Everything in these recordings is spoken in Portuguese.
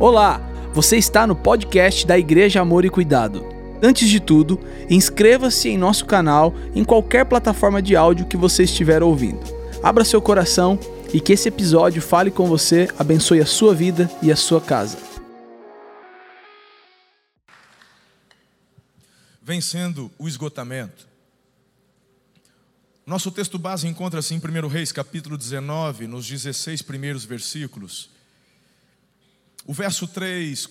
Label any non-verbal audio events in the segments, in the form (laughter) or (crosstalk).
Olá, você está no podcast da Igreja Amor e Cuidado. Antes de tudo, inscreva-se em nosso canal em qualquer plataforma de áudio que você estiver ouvindo. Abra seu coração e que esse episódio fale com você, abençoe a sua vida e a sua casa. Vencendo o esgotamento. Nosso texto base encontra-se em 1 Reis, capítulo 19, nos 16 primeiros versículos. O verso 3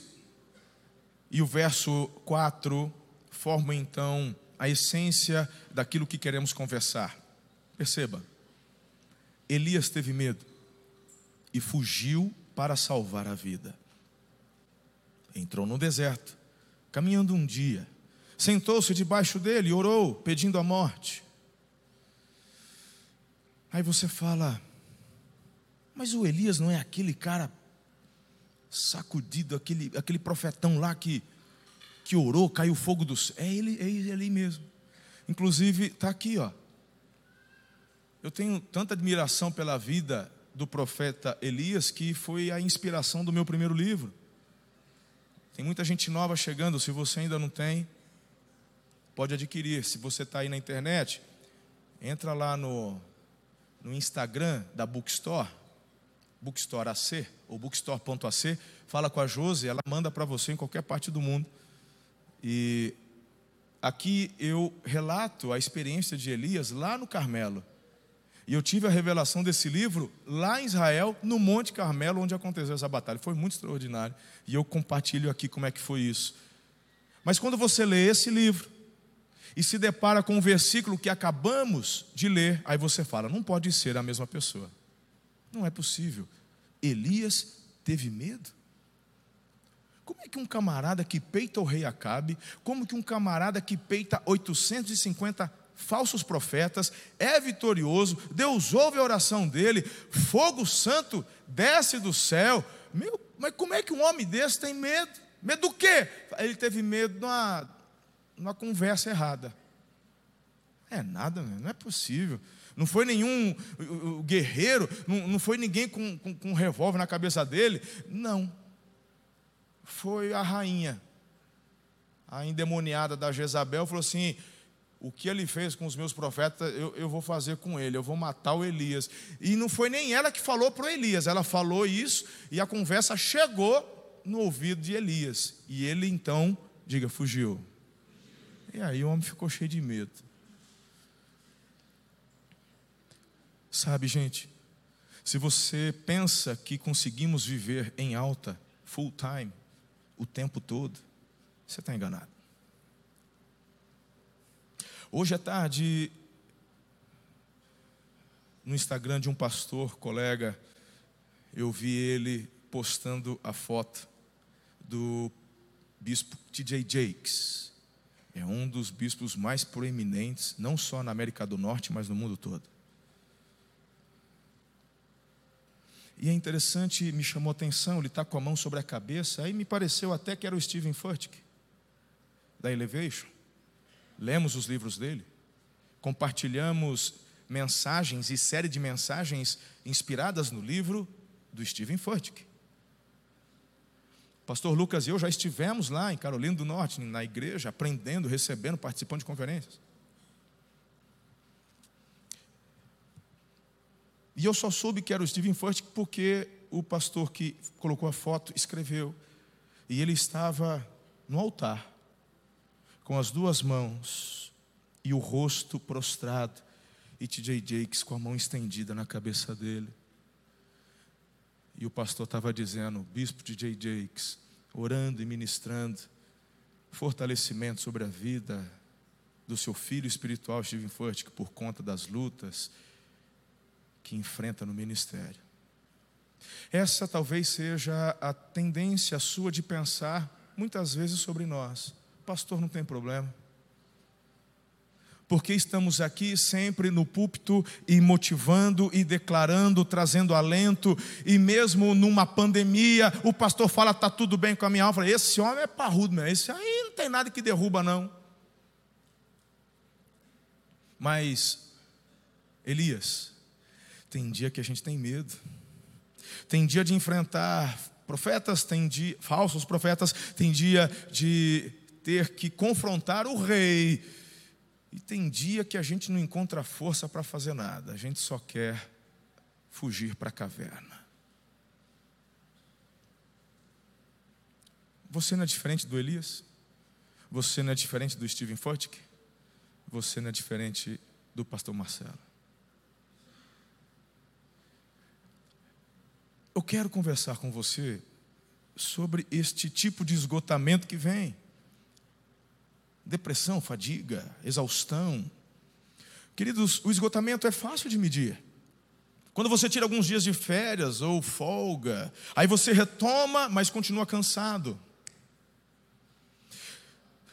e o verso 4 formam então a essência daquilo que queremos conversar. Perceba, Elias teve medo e fugiu para salvar a vida. Entrou no deserto, caminhando um dia, sentou-se debaixo dele orou, pedindo a morte. Aí você fala, mas o Elias não é aquele cara sacudido, aquele, aquele profetão lá que, que orou, caiu fogo do céu. É ele, é ele mesmo. Inclusive, está aqui, ó. Eu tenho tanta admiração pela vida do profeta Elias que foi a inspiração do meu primeiro livro. Tem muita gente nova chegando, se você ainda não tem, pode adquirir. Se você está aí na internet, entra lá no no Instagram da Bookstore, Bookstore AC, ou bookstore.ac, fala com a Josi, ela manda para você em qualquer parte do mundo. E aqui eu relato a experiência de Elias lá no Carmelo. E eu tive a revelação desse livro lá em Israel, no Monte Carmelo, onde aconteceu essa batalha. Foi muito extraordinário. E eu compartilho aqui como é que foi isso. Mas quando você lê esse livro, e se depara com um versículo que acabamos de ler, aí você fala: não pode ser a mesma pessoa. Não é possível. Elias teve medo. Como é que um camarada que peita o rei Acabe, como que um camarada que peita 850 falsos profetas, é vitorioso, Deus ouve a oração dele, fogo santo desce do céu. Meu, mas como é que um homem desse tem medo? Medo do quê? Ele teve medo de uma conversa errada. É nada, não é possível. Não foi nenhum guerreiro, não, foi ninguém com, com, com um revólver na cabeça dele. Não. Foi a rainha, a endemoniada da Jezabel, falou assim: o que ele fez com os meus profetas, eu, eu, vou fazer com ele, eu vou matar o Elias. E não foi nem ela que falou para o Elias, ela falou isso e a conversa chegou no ouvido de Elias. E ele então, diga, fugiu. E aí o homem ficou cheio de medo. Sabe, gente, se você pensa que conseguimos viver em alta, full time, o tempo todo, você está enganado. Hoje à tarde, no Instagram de um pastor, colega, eu vi ele postando a foto do bispo T.J. Jakes é um dos bispos mais proeminentes, não só na América do Norte, mas no mundo todo. E é interessante, me chamou a atenção, ele está com a mão sobre a cabeça, aí me pareceu até que era o Steven Furtick, da Elevation. Lemos os livros dele, compartilhamos mensagens e série de mensagens inspiradas no livro do Steven Furtick. Pastor Lucas e eu já estivemos lá em Carolina do Norte, na igreja, aprendendo, recebendo, participando de conferências. E eu só soube que era o Steven Furtick porque o pastor que colocou a foto escreveu. E ele estava no altar, com as duas mãos e o rosto prostrado, e TJ Jakes com a mão estendida na cabeça dele. E o pastor estava dizendo, bispo de J. Jakes, orando e ministrando fortalecimento sobre a vida do seu filho espiritual, Steven Furtick, por conta das lutas que enfrenta no ministério. Essa talvez seja a tendência sua de pensar muitas vezes sobre nós. Pastor, não tem problema porque estamos aqui sempre no púlpito e motivando e declarando, trazendo alento, e mesmo numa pandemia, o pastor fala: está tudo bem com a minha alma. Esse homem é parrudo, meu. esse aí não tem nada que derruba, não. Mas, Elias, tem dia que a gente tem medo, tem dia de enfrentar Profetas têm dia, falsos profetas têm dia de ter que confrontar o rei. E tem dia que a gente não encontra força para fazer nada, a gente só quer fugir para a caverna. Você não é diferente do Elias? Você não é diferente do Steven Furtick? Você não é diferente do pastor Marcelo? Eu quero conversar com você sobre este tipo de esgotamento que vem. Depressão, fadiga, exaustão. Queridos, o esgotamento é fácil de medir. Quando você tira alguns dias de férias ou folga, aí você retoma, mas continua cansado.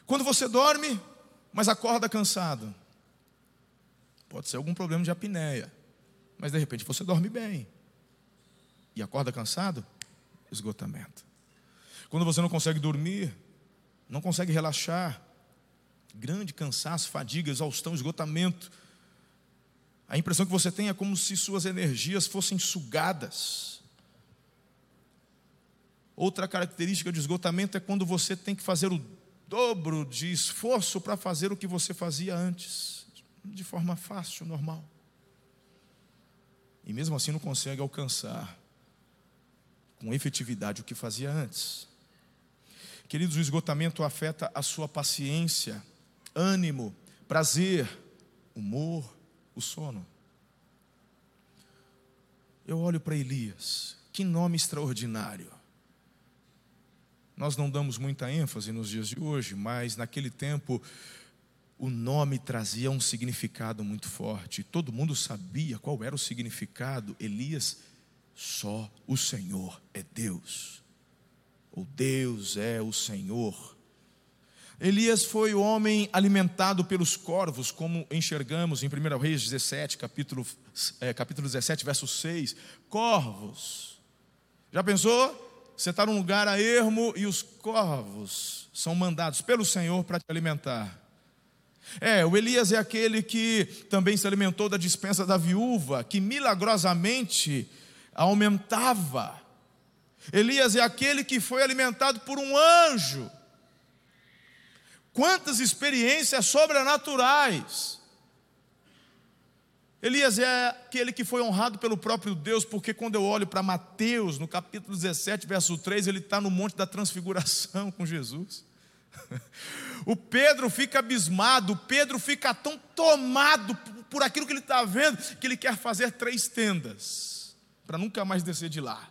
Quando você dorme, mas acorda cansado. Pode ser algum problema de apneia, mas de repente você dorme bem e acorda cansado, esgotamento. Quando você não consegue dormir, não consegue relaxar, grande cansaço, fadiga, exaustão, esgotamento. A impressão que você tem é como se suas energias fossem sugadas. Outra característica de esgotamento é quando você tem que fazer o dobro de esforço para fazer o que você fazia antes, de forma fácil, normal. E mesmo assim não consegue alcançar com efetividade o que fazia antes. Queridos, o esgotamento afeta a sua paciência, ânimo, prazer, humor, o sono. Eu olho para Elias, que nome extraordinário. Nós não damos muita ênfase nos dias de hoje, mas naquele tempo o nome trazia um significado muito forte. Todo mundo sabia qual era o significado. Elias só o Senhor é Deus. O Deus é o Senhor. Elias foi o homem alimentado pelos corvos, como enxergamos em 1 Reis 17, capítulo, é, capítulo 17, verso 6. Corvos. Já pensou? Você está num lugar a ermo e os corvos são mandados pelo Senhor para te alimentar. É, o Elias é aquele que também se alimentou da dispensa da viúva, que milagrosamente aumentava. Elias é aquele que foi alimentado por um anjo. Quantas experiências sobrenaturais. Elias é aquele que foi honrado pelo próprio Deus, porque quando eu olho para Mateus, no capítulo 17, verso 3, ele está no Monte da Transfiguração com Jesus. (laughs) O Pedro fica abismado, o Pedro fica tão tomado por aquilo que ele está vendo, que ele quer fazer três tendas para nunca mais descer de lá.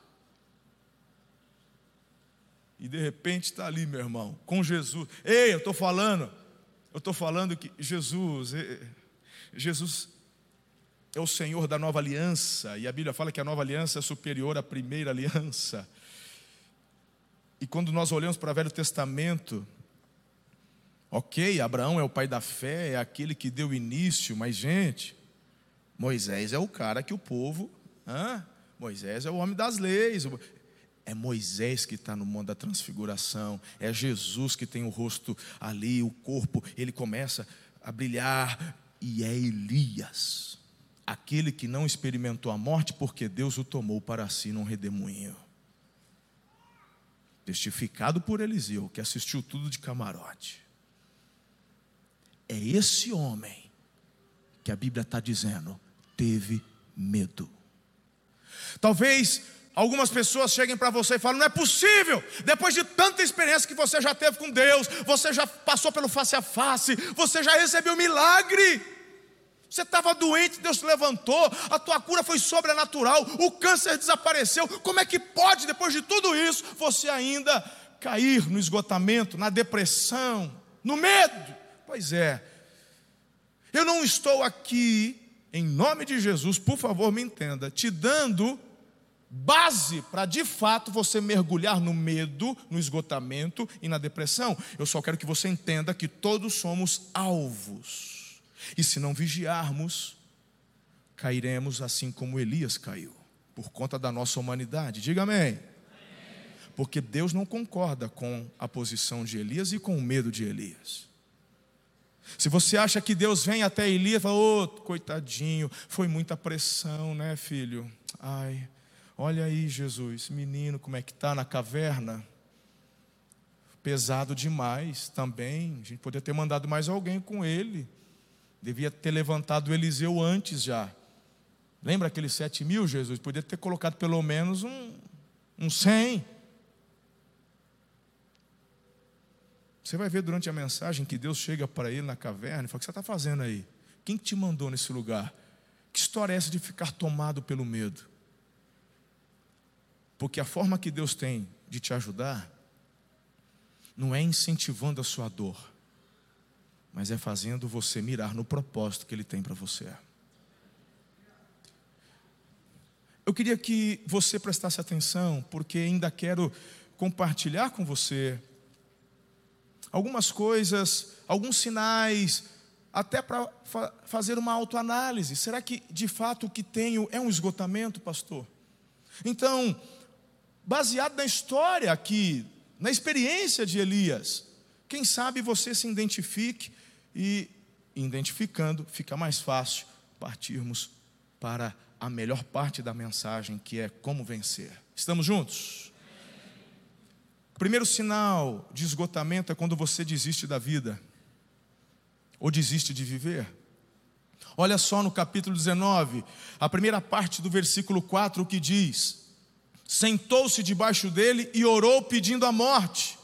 E de repente está ali, meu irmão, com Jesus. Ei, eu estou falando, eu estou falando que Jesus, Jesus é o Senhor da nova aliança, e a Bíblia fala que a nova aliança é superior à primeira aliança. E quando nós olhamos para o Velho Testamento, ok, Abraão é o pai da fé, é aquele que deu início, mas gente, Moisés é o cara que o povo hã, Moisés é o homem das leis. É Moisés que está no monte da transfiguração. É Jesus que tem o rosto ali, o corpo, ele começa a brilhar. E é Elias, aquele que não experimentou a morte, porque Deus o tomou para si num redemoinho. Testificado por Eliseu, que assistiu tudo de camarote. É esse homem que a Bíblia está dizendo, teve medo. Talvez algumas pessoas cheguem para você e falem: não é possível, depois de tanta experiência que você já teve com Deus, você já passou pelo face a face, você já recebeu milagre. Você estava doente, Deus te levantou, a tua cura foi sobrenatural, o câncer desapareceu. Como é que pode, depois de tudo isso, você ainda cair no esgotamento, na depressão, no medo? Pois é, eu não estou aqui em nome de Jesus, por favor, me entenda, te dando base para de fato você mergulhar no medo, no esgotamento e na depressão. Eu só quero que você entenda que todos somos alvos. E se não vigiarmos, cairemos assim como Elias caiu, por conta da nossa humanidade. Diga amém. Porque Deus não concorda com a posição de Elias e com o medo de Elias. Se você acha que Deus vem até Elias e fala, ô, oh, coitadinho, foi muita pressão, né, filho? Ai, Olha aí, Jesus, menino, como é que está na caverna? Pesado demais também. A gente poderia ter mandado mais alguém com ele. Devia ter levantado Eliseu antes já. Lembra aqueles sete mil, Jesus? Podia ter colocado pelo menos um, um cem. Você vai ver durante a mensagem que Deus chega para ele na caverna e fala: O que você está fazendo aí? Quem te mandou nesse lugar? Que história é essa de ficar tomado pelo medo? Porque a forma que Deus tem de te ajudar não é incentivando a sua dor, mas é fazendo você mirar no propósito que Ele tem para você. Eu queria que você prestasse atenção, porque ainda quero compartilhar com você algumas coisas, alguns sinais, até para fa fazer uma autoanálise. Será que de fato o que tenho é um esgotamento, pastor? Então, baseado na história aqui, na experiência de Elias, quem sabe você se identifique e, identificando, fica mais fácil partirmos para a melhor parte da mensagem, que é como vencer. Estamos juntos? Primeiro sinal de esgotamento é quando você desiste da vida ou desiste de viver. Olha só no capítulo 19, a primeira parte do versículo 4 o que diz: Sentou-se debaixo dele e orou pedindo a morte.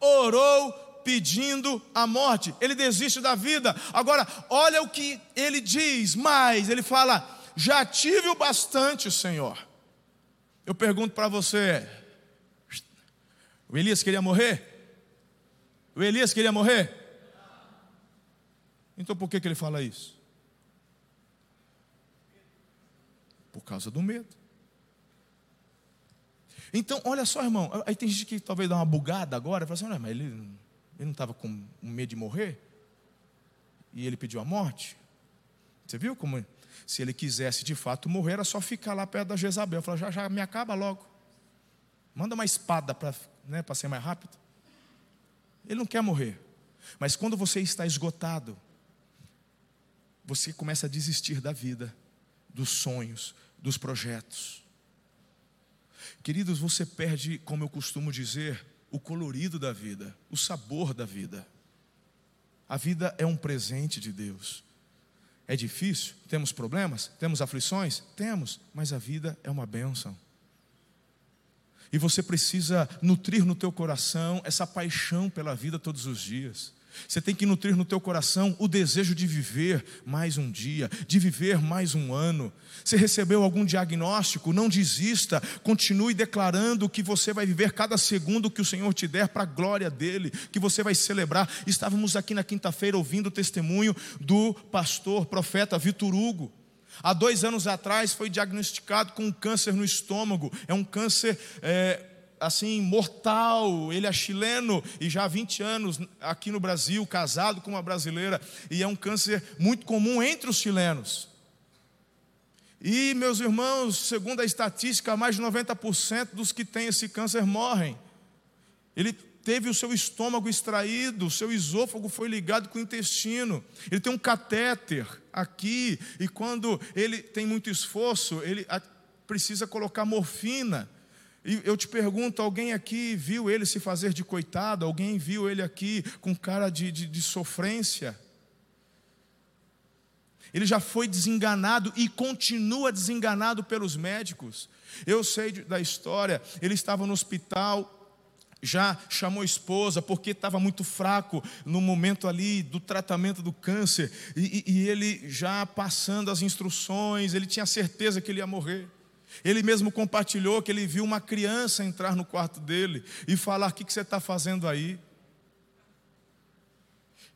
Orou pedindo a morte. Ele desiste da vida. Agora, olha o que ele diz mais. Ele fala: Já tive o bastante, Senhor. Eu pergunto para você: o Elias queria morrer? O Elias queria morrer? Então por que, que ele fala isso? Por causa do medo. Então, olha só, irmão. Aí tem gente que talvez dá uma bugada agora, fala assim: mas ele, ele não estava com medo de morrer? E ele pediu a morte? Você viu como? Se ele quisesse de fato morrer, era só ficar lá perto da Jezabel. Falar, já, já me acaba logo. Manda uma espada para né, ser mais rápido. Ele não quer morrer. Mas quando você está esgotado, você começa a desistir da vida, dos sonhos, dos projetos. Queridos, você perde, como eu costumo dizer, o colorido da vida, o sabor da vida. A vida é um presente de Deus. É difícil? Temos problemas? Temos aflições? Temos, mas a vida é uma bênção. E você precisa nutrir no teu coração essa paixão pela vida todos os dias. Você tem que nutrir no teu coração o desejo de viver mais um dia, de viver mais um ano. Se recebeu algum diagnóstico, não desista, continue declarando que você vai viver cada segundo que o Senhor te der para a glória dele, que você vai celebrar. Estávamos aqui na quinta-feira ouvindo o testemunho do pastor, profeta Vitor Hugo. Há dois anos atrás foi diagnosticado com um câncer no estômago. É um câncer é, assim mortal. Ele é chileno e já há 20 anos aqui no Brasil, casado com uma brasileira. E é um câncer muito comum entre os chilenos. E, meus irmãos, segundo a estatística, mais de 90% dos que têm esse câncer morrem. Ele teve o seu estômago extraído, o seu esôfago foi ligado com o intestino. Ele tem um catéter aqui, e quando ele tem muito esforço, ele precisa colocar morfina. E eu te pergunto: alguém aqui viu ele se fazer de coitado? Alguém viu ele aqui com cara de, de, de sofrência? Ele já foi desenganado e continua desenganado pelos médicos. Eu sei da história, ele estava no hospital, já chamou a esposa porque estava muito fraco no momento ali do tratamento do câncer, e, e, ele já passando as instruções, ele tinha certeza que ele ia morrer. Ele mesmo compartilhou que ele viu uma criança entrar no quarto dele e falar: O que, que você está fazendo aí? O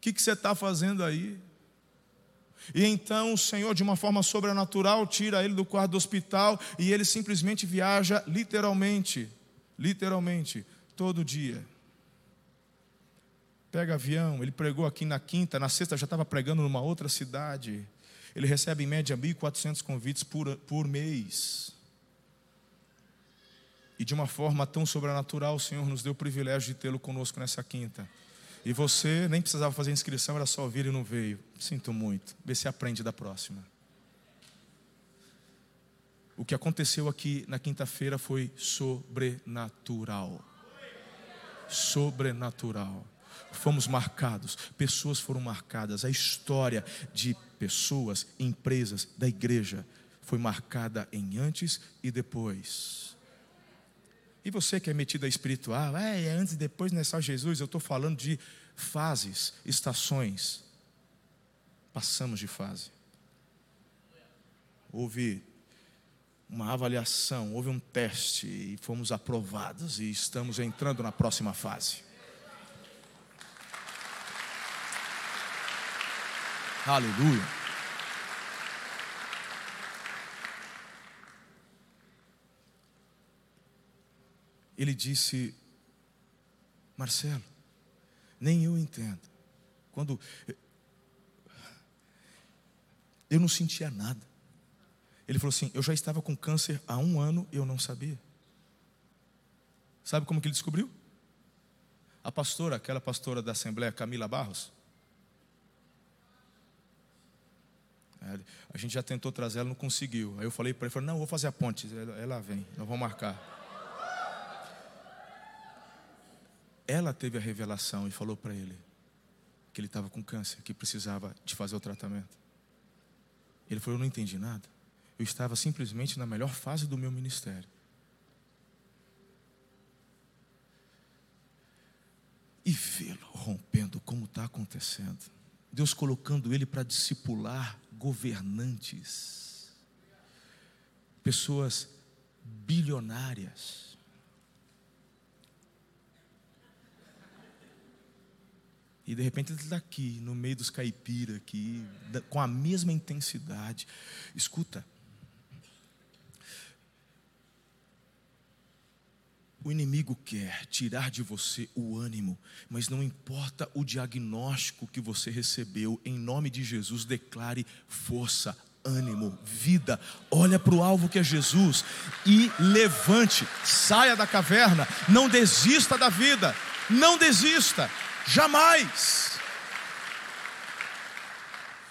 que, que você está fazendo aí? E então o Senhor, de uma forma sobrenatural, tira ele do quarto do hospital e ele simplesmente viaja, literalmente, literalmente, todo dia. Pega avião, ele pregou aqui na quinta, na sexta já estava pregando numa outra cidade. Ele recebe em média 1.400 convites por, por mês. E de uma forma tão sobrenatural, o Senhor nos deu o privilégio de tê-lo conosco nessa quinta. E você nem precisava fazer inscrição, era só vir e não veio. Sinto muito. Vê se aprende da próxima. O que aconteceu aqui na quinta-feira foi sobrenatural. Sobrenatural. Fomos marcados, pessoas foram marcadas, a história de pessoas, empresas, da igreja foi marcada em antes e depois. E você que é metido a espiritual, é, é antes e depois, não é só Jesus, eu estou falando de fases, estações. Passamos de fase. Houve uma avaliação, houve um teste e fomos aprovados e estamos entrando na próxima fase. Aleluia. Ele disse: Marcelo, nem eu entendo. Quando eu não sentia nada. Ele falou assim: Eu já estava com câncer há um ano e eu não sabia. Sabe como que ele descobriu? A pastora, aquela pastora da Assembleia, Camila Barros. A gente já tentou trazer ela, não conseguiu. Aí eu falei para ele: falei, Não, vou fazer a ponte. Ela vem, nós vamos marcar. Ela teve a revelação e falou para ele que ele estava com câncer, que precisava de fazer o tratamento. Ele falou: Eu não entendi nada. Eu estava simplesmente na melhor fase do meu ministério. E vê-lo rompendo como está acontecendo. Deus colocando ele para discipular governantes, pessoas bilionárias E de repente ele está aqui, no meio dos caipiras, aqui, com a mesma intensidade. Escuta. O inimigo quer tirar de você o ânimo, mas não importa o diagnóstico que você recebeu, em nome de Jesus, declare força, ânimo, vida. Olha para o alvo que é Jesus e levante, saia da caverna, não desista da vida, não desista. Jamais.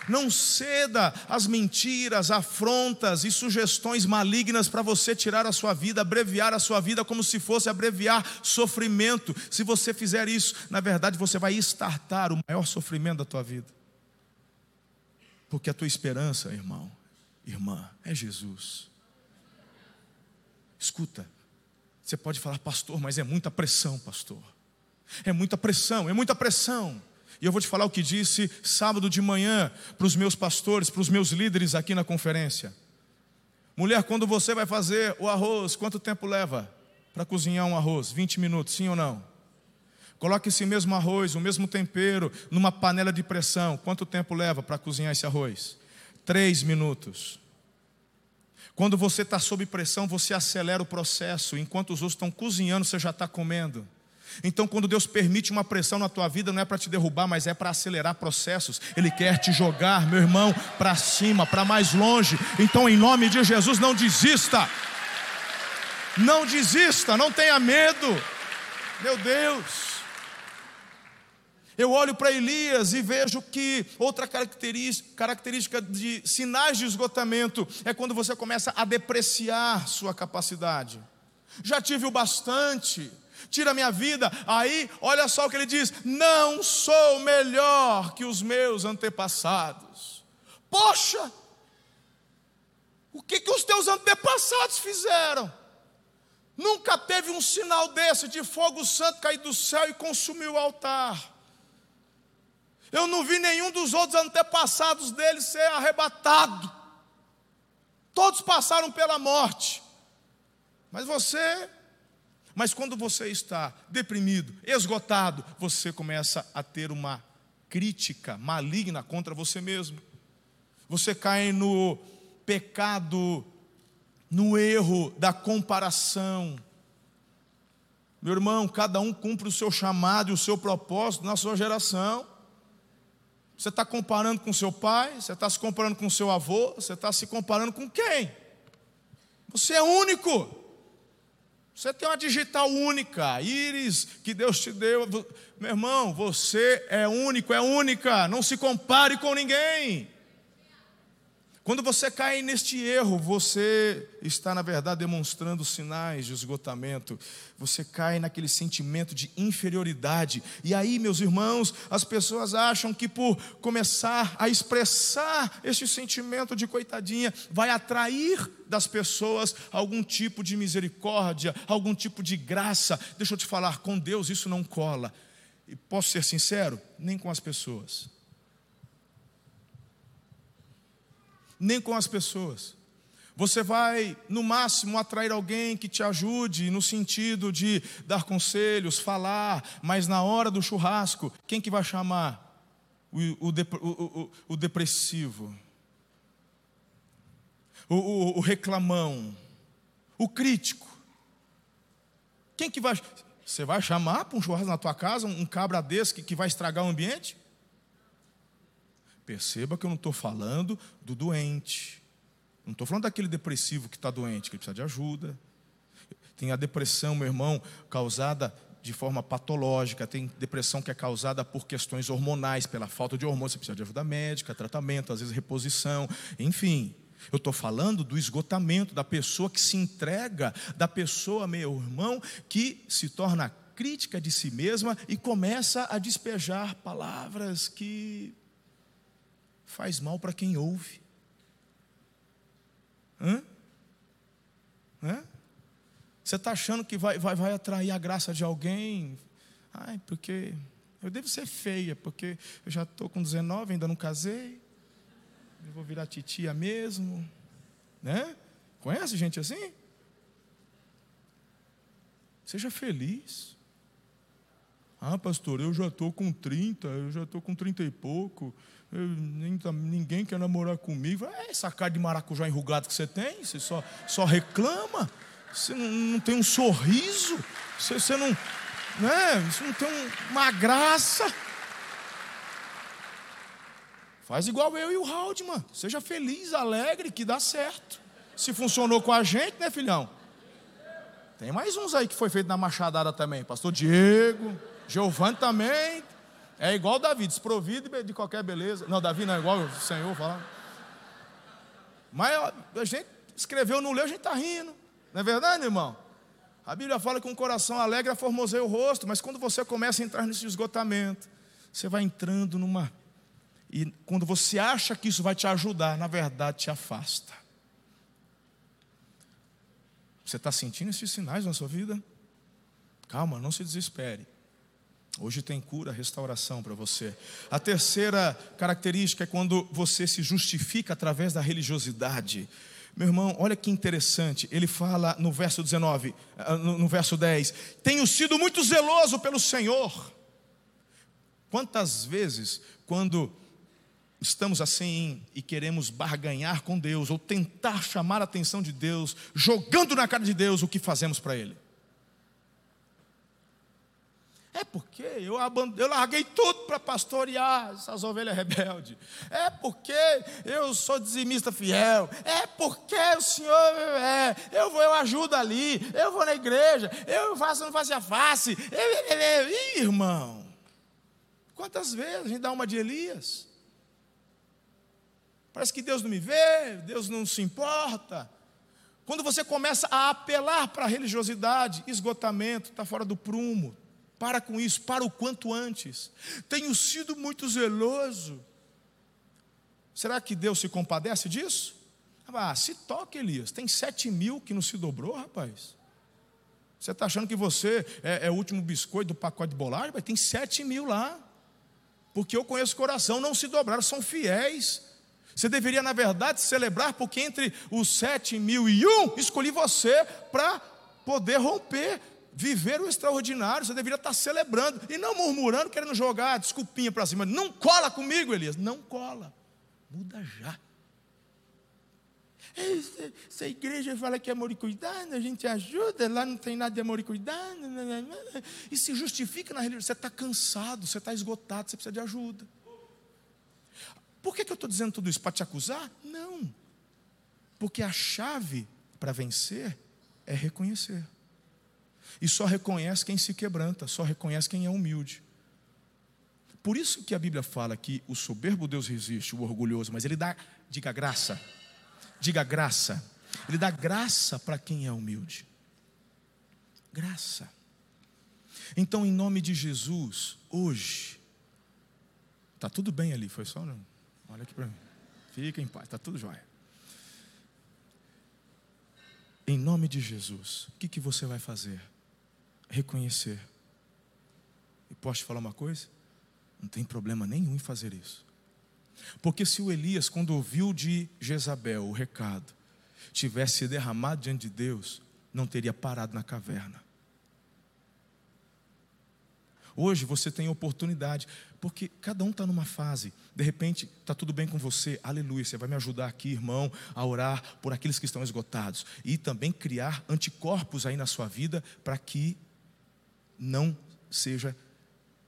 Não ceda às mentiras, afrontas e sugestões malignas para você tirar a sua vida, abreviar a sua vida como se fosse abreviar sofrimento. Se você fizer isso, na verdade você vai estartar o maior sofrimento da tua vida. Porque a tua esperança, irmão, irmã, é Jesus. Escuta, você pode falar, pastor, mas é muita pressão, pastor. É muita pressão, é muita pressão. E eu vou te falar o que disse sábado de manhã para os meus pastores, para os meus líderes aqui na conferência. Mulher, quando você vai fazer o arroz, quanto tempo leva para cozinhar um arroz? 20 minutos, sim ou não? Coloque esse mesmo arroz, o mesmo tempero, numa panela de pressão. Quanto tempo leva para cozinhar esse arroz? Três minutos. Quando você está sob pressão, você acelera o processo. Enquanto os outros estão cozinhando, você já está comendo. Então, quando Deus permite uma pressão na tua vida, não é para te derrubar, mas é para acelerar processos. Ele quer te jogar, meu irmão, para cima, para mais longe. Então, em nome de Jesus, não desista. Não desista, não tenha medo. Meu Deus. Eu olho para Elias e vejo que outra característica, de sinais de esgotamento é quando você começa a depreciar sua capacidade. Já tive o bastante, tira a minha vida. Aí, olha só o que ele diz: Não sou melhor que os meus antepassados. Poxa, o que, que os teus antepassados fizeram? Nunca teve um sinal desse de fogo santo cair do céu e consumir o altar. Eu não vi nenhum dos outros antepassados dele ser arrebatado. Todos passaram pela morte. Mas você mas quando você está deprimido, esgotado, você começa a ter uma crítica maligna contra você mesmo. Você cai no pecado, no erro da comparação. Meu irmão, cada um cumpre o seu chamado e o seu propósito na sua geração. Você está comparando com seu pai, você está se comparando com seu avô, você está se comparando com quem? Você é único. Você tem uma digital única, íris que Deus te deu. Meu irmão, você é único, é única. Não se compare com ninguém. Quando você cai neste erro, você está, na verdade, demonstrando sinais de esgotamento. Você cai naquele sentimento de inferioridade. E aí, meus irmãos, as pessoas acham que por começar a expressar este sentimento de coitadinha, vai atrair das pessoas algum tipo de misericórdia, algum tipo de graça. Deixa eu te falar, com Deus isso não cola. E posso ser sincero? Nem com as pessoas. Nem com as pessoas. Você vai, no máximo, atrair alguém que te ajude no sentido de dar conselhos, falar, mas na hora do churrasco, quem que vai chamar? O, o, o, o depressivo, o, reclamão, o crítico. Quem que vai. Você vai chamar para um churrasco na tua casa um cabra desse que, que vai estragar o ambiente? Perceba que eu não estou falando do doente. Não estou falando daquele depressivo que está doente, que precisa de ajuda. Tem a depressão, meu irmão, causada de forma patológica. Tem depressão que é causada por questões hormonais, pela falta de hormônios. Você precisa de ajuda médica, tratamento, às vezes reposição, enfim. Eu estou falando do esgotamento da pessoa que se entrega, da pessoa, meu irmão, que se torna crítica de si mesma e começa a despejar palavras que faz mal para quem ouve. Hã? Hã? Você está achando que vai, vai, vai atrair a graça de alguém? Ai, porque eu devo ser feia, porque eu já estou com 19, ainda não casei. Eu vou virar titia mesmo. Né? Conhece gente assim? Seja feliz. Ah, pastor, eu já estou com 30, eu já estou com 30 e pouco, ninguém quer namorar comigo. É essa cara de maracujá enrugado que você tem, você só, só reclama, você não, não tem um sorriso, você, você não, né, você não tem uma graça. Faz igual eu e o Haldman, seja feliz, alegre, que dá certo. Se funcionou com a gente, né, filhão? Tem mais uns aí que foi feito na machadada também, pastor Diego, Giovanni também, é igual Davi, desprovido de qualquer beleza. Não, Davi não é igual o Senhor falar. Mas a gente escreveu, não leu, a gente está rindo. Não é verdade, irmão? A Bíblia fala que um coração alegre formoseia o rosto, mas quando você começa a entrar nesse esgotamento, você vai entrando numa. E quando você acha que isso vai te ajudar, na verdade te afasta. Você está sentindo esses sinais na sua vida? Calma, não se desespere. Hoje tem cura, restauração para você. A terceira característica é quando você se justifica através da religiosidade. Meu irmão, olha que interessante. Ele fala no verso 19, ah, no verso 10: Tenho sido muito zeloso pelo Senhor. Quantas vezes, quando estamos assim e queremos barganhar com Deus, ou tentar chamar a atenção de Deus, jogando na cara de Deus o que fazemos para Ele? É porque eu, eu larguei tudo para pastorear essas ovelhas rebeldes. É porque eu sou dizimista fiel. É porque o Senhor é. Eu vou, eu ajudo ali. Eu vou na igreja. Eu faço não face a face. Ih, irmão. Quantas vezes a gente dá uma de Elias? Parece que Deus não me vê, Deus não se importa. Quando você começa a apelar para a religiosidade, esgotamento, está fora do prumo, para com isso, para o quanto antes. Tenho sido muito zeloso. Será que Deus se compadece disso? Ah, se toca, Elias. Tem sete mil que não se dobrou, rapaz. Você está achando que você é, é, o último biscoito do pacote de bolacha? Mas tem sete mil lá. Porque eu conheço o coração, não se dobraram, são fiéis. Você deveria, na verdade, celebrar, porque entre os sete mil e um, escolhi você para poder romper viver o extraordinário, você deveria estar celebrando e não murmurando, querendo jogar desculpinha para cima. Não cola comigo, Elias, não cola. Muda já. Essa, essa igreja fala que é amor e cuidado, a gente ajuda, lá não tem nada de amor e cuidado. E se justifica na religião. Você está cansado, você está esgotado, você precisa de ajuda. Por que, que eu estou dizendo tudo isso? Para te acusar? Não. Porque a chave para vencer é reconhecer. E só reconhece quem se quebranta, só reconhece quem é humilde. Por isso que a Bíblia fala que o soberbo Deus resiste, o orgulhoso, mas ele dá, diga graça. Diga graça. Ele dá graça para quem é humilde. Graça. Então, em nome de Jesus, hoje, está tudo bem ali, foi só não. Olha aqui para mim. Fica em paz, está tudo jóia. Em nome de Jesus, o que, que você vai fazer? Reconhecer. E posso te falar uma coisa? Não tem problema nenhum em fazer isso. Porque se o Elias, quando ouviu de Jezabel o recado, tivesse derramado diante de Deus, não teria parado na caverna. Hoje você tem oportunidade, porque cada um está numa fase. De repente, está tudo bem com você, aleluia. Você vai me ajudar aqui, irmão, a orar por aqueles que estão esgotados. E também criar anticorpos aí na sua vida para que não seja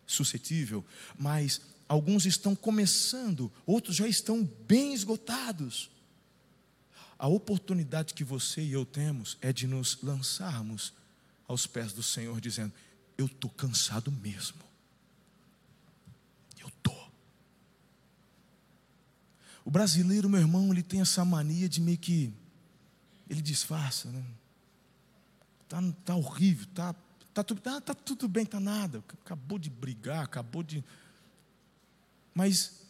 suscetível. Mas alguns estão começando, outros já estão bem esgotados. A oportunidade que você e eu temos é de nos lançarmos aos pés do Senhor, dizendo: Eu estou cansado mesmo. Eu estou. O brasileiro, meu irmão, ele tem essa mania de meio que. Ele disfarça, né? Tá, tá horrível, tá, tá, tudo, tá, tá tudo bem, tá nada. Acabou de brigar, acabou de. Mas,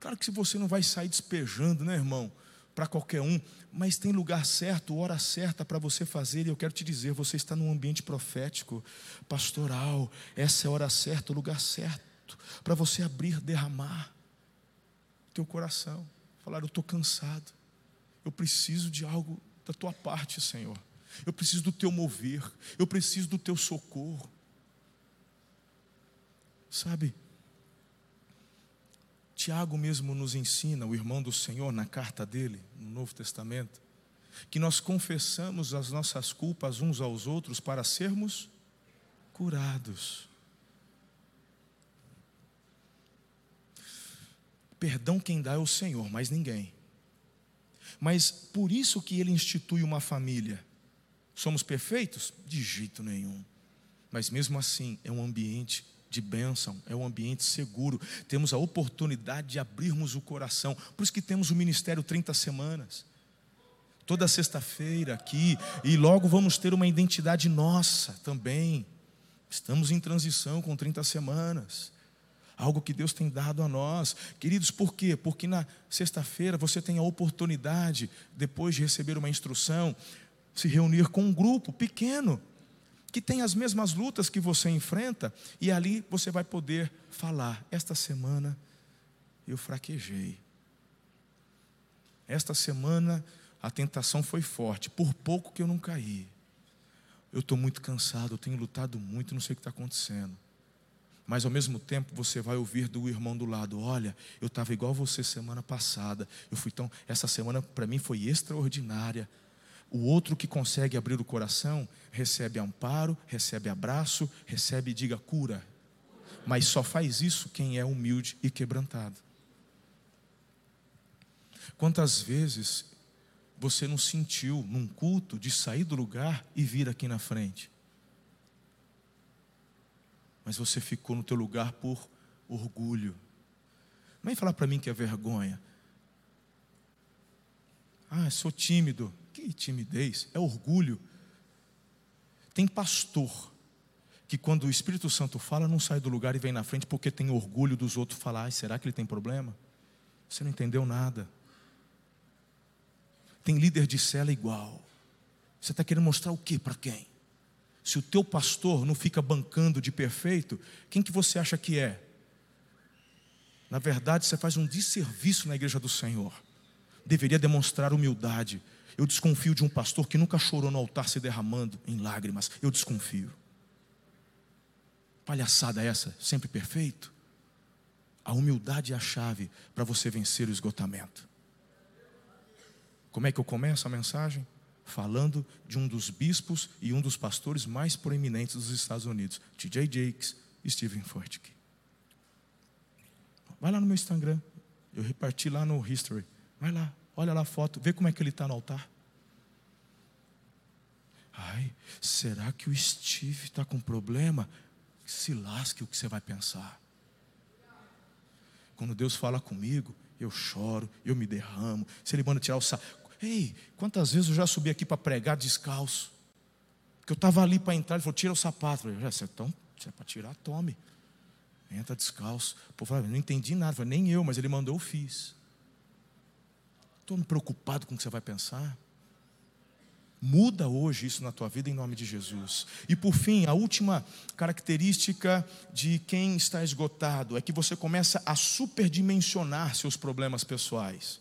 claro que você não vai sair despejando, né, irmão? para qualquer um, mas tem lugar certo, hora certa para você fazer, e eu quero te dizer: você está num ambiente profético, pastoral, essa é a hora certa, o lugar certo, para você abrir, derramar teu coração, falar: Eu estou cansado, eu preciso de algo da tua parte, Senhor, eu preciso do teu mover, eu preciso do teu socorro. Sabe, Tiago mesmo nos ensina, o irmão do Senhor, na carta dele, no Novo Testamento, que nós confessamos as nossas culpas uns aos outros para sermos curados. Perdão quem dá é o Senhor, mais ninguém. Mas por isso que ele institui uma família. Somos perfeitos? De jeito nenhum. Mas mesmo assim, é um ambiente de bênção, é um ambiente seguro. Temos a oportunidade de abrirmos o coração. Por isso que temos o ministério 30 semanas. Toda sexta-feira aqui, e logo vamos ter uma identidade nossa também. Estamos em transição com 30 semanas. Algo que Deus tem dado a nós. Queridos, por quê? Porque na sexta-feira você tem a oportunidade, depois de receber uma instrução, se reunir com um grupo pequeno que tem as mesmas lutas que você enfrenta, e ali você vai poder falar: esta semana eu fraquejei. Esta semana a tentação foi forte, por pouco que eu não caí. Eu estou muito cansado, eu tenho lutado muito, não sei o que está acontecendo. Mas ao mesmo tempo você vai ouvir do irmão do lado: olha, eu estava igual você semana passada. Eu fui tão. Essa semana para mim foi extraordinária. O outro que consegue abrir o coração recebe amparo, recebe abraço, recebe, diga, cura. Mas só faz isso quem é humilde e quebrantado. Quantas vezes você não sentiu num culto de sair do lugar e vir aqui na frente? Mas você ficou no teu lugar por orgulho. Não vem falar para mim que é vergonha. Ah, sou tímido. Que timidez, é orgulho. Tem pastor que quando o Espírito Santo fala, não sai do lugar e vem na frente porque tem orgulho dos outros falar, será que ele tem problema? Você não entendeu nada. Tem líder de cela igual. Você está querendo mostrar o que para quem? Se o teu pastor não fica bancando de perfeito, quem que você acha que é? Na verdade, você faz um desserviço na igreja do Senhor. Deveria demonstrar humildade, eu desconfio de um pastor que nunca chorou no altar se derramando em lágrimas. Eu desconfio. Palhaçada essa, sempre perfeito? A humildade é a chave para você vencer o esgotamento. Como é que eu começo a mensagem? Falando de um dos bispos e um dos pastores mais proeminentes dos Estados Unidos, T.J. Jakes e Stephen Furtick. Vai lá no meu Instagram, eu reparti lá no History. Vai lá, Olha lá a foto, vê como é que ele está no altar. Ai, será que o Steve está com problema? Se lasque o que você vai pensar. Quando Deus fala comigo, eu choro, eu me derramo. Se Ele manda tirar o saco, Ei, quantas vezes eu já subi aqui para pregar descalço? Porque eu estava ali para entrar, ele falou: tira o sapato. Eu falei: você é, você é para tirar, tome. Entra descalço. Pô, falei, não entendi nada. falei, nem eu, mas ele mandou, eu fiz. Estou preocupado com o que você vai pensar. Muda hoje isso na tua vida em nome de Jesus. E por fim, a última característica de quem está esgotado é que você começa a superdimensionar seus problemas pessoais.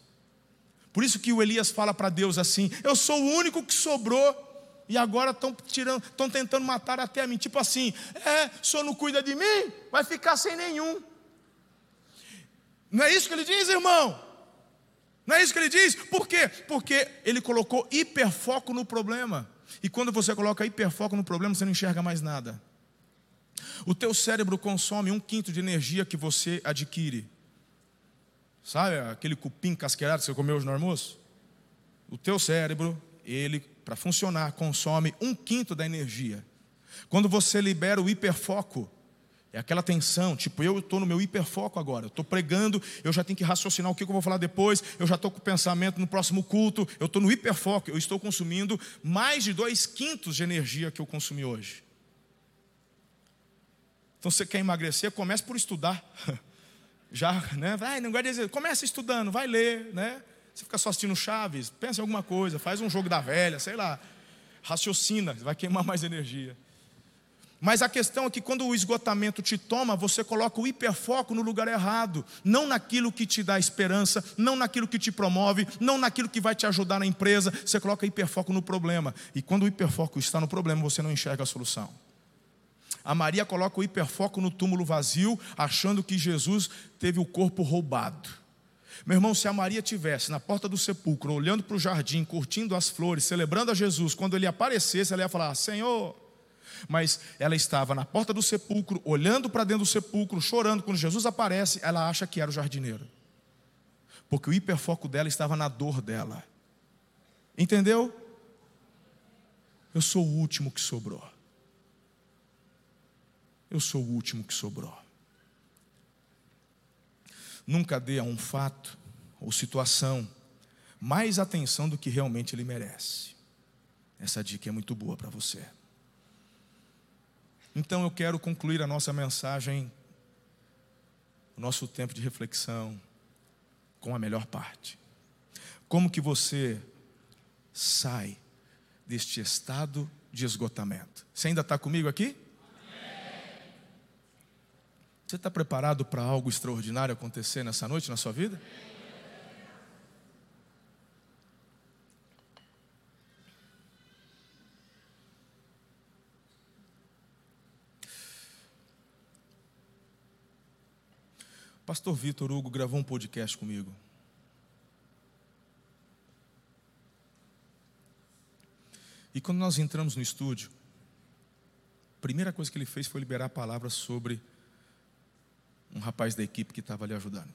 Por isso que o Elias fala para Deus assim: Eu sou o único que sobrou. E agora estão tirando, estão tentando matar até a mim. Tipo assim, é, o senhor não cuida de mim, vai ficar sem nenhum. Não é isso que ele diz, irmão? Não é isso que ele diz? Por quê? Porque ele colocou hiperfoco no problema. E quando você coloca hiperfoco no problema, você não enxerga mais nada. O teu cérebro consome um quinto de energia que você adquire. Sabe aquele cupim casqueirado que você comeu hoje no almoço? O teu cérebro, ele, para funcionar, consome um quinto da energia. Quando você libera o hiperfoco, é aquela tensão, tipo, eu estou no meu hiperfoco agora, eu estou pregando, eu já tenho que raciocinar o que eu vou falar depois, eu já estou com o pensamento no próximo culto, eu estou no hiperfoco, eu estou consumindo mais de dois quintos de energia que eu consumi hoje. Então você quer emagrecer, comece por estudar. (laughs) Já, né? Vai, não de dizer, comece estudando, vai ler, né? Você fica só assistindo Chaves, pensa em alguma coisa, faz um jogo da velha, sei lá. Raciocina, vai queimar mais energia. Mas a questão é que quando o esgotamento te toma, você coloca o hiperfoco no lugar errado, não naquilo que te dá esperança, não naquilo que te promove, não naquilo que vai te ajudar na empresa, você coloca hiperfoco no problema. E quando o hiperfoco está no problema, você não enxerga a solução. A Maria coloca o hiperfoco no túmulo vazio, achando que Jesus teve o corpo roubado. Meu irmão, se a Maria tivesse na porta do sepulcro, olhando para o jardim, curtindo as flores, celebrando a Jesus, quando ele aparecesse, ela ia falar: Senhor, mas ela estava na porta do sepulcro, olhando para dentro do sepulcro, chorando. Quando Jesus aparece, ela acha que era o jardineiro, porque o hiperfoco dela estava na dor dela. Entendeu? Eu sou o último que sobrou. Eu sou o último que sobrou. Nunca dê a um fato ou situação mais atenção do que realmente ele merece. Essa dica é muito boa para você. Então eu quero concluir a nossa mensagem, o nosso tempo de reflexão, com a melhor parte. Como que você sai deste estado de esgotamento? Você ainda está comigo aqui? Você está preparado para algo extraordinário acontecer nessa noite na sua vida? Pastor Vitor Hugo gravou um podcast comigo. E quando nós entramos no estúdio, a primeira coisa que ele fez foi liberar a palavra sobre um rapaz da equipe que estava ali ajudando.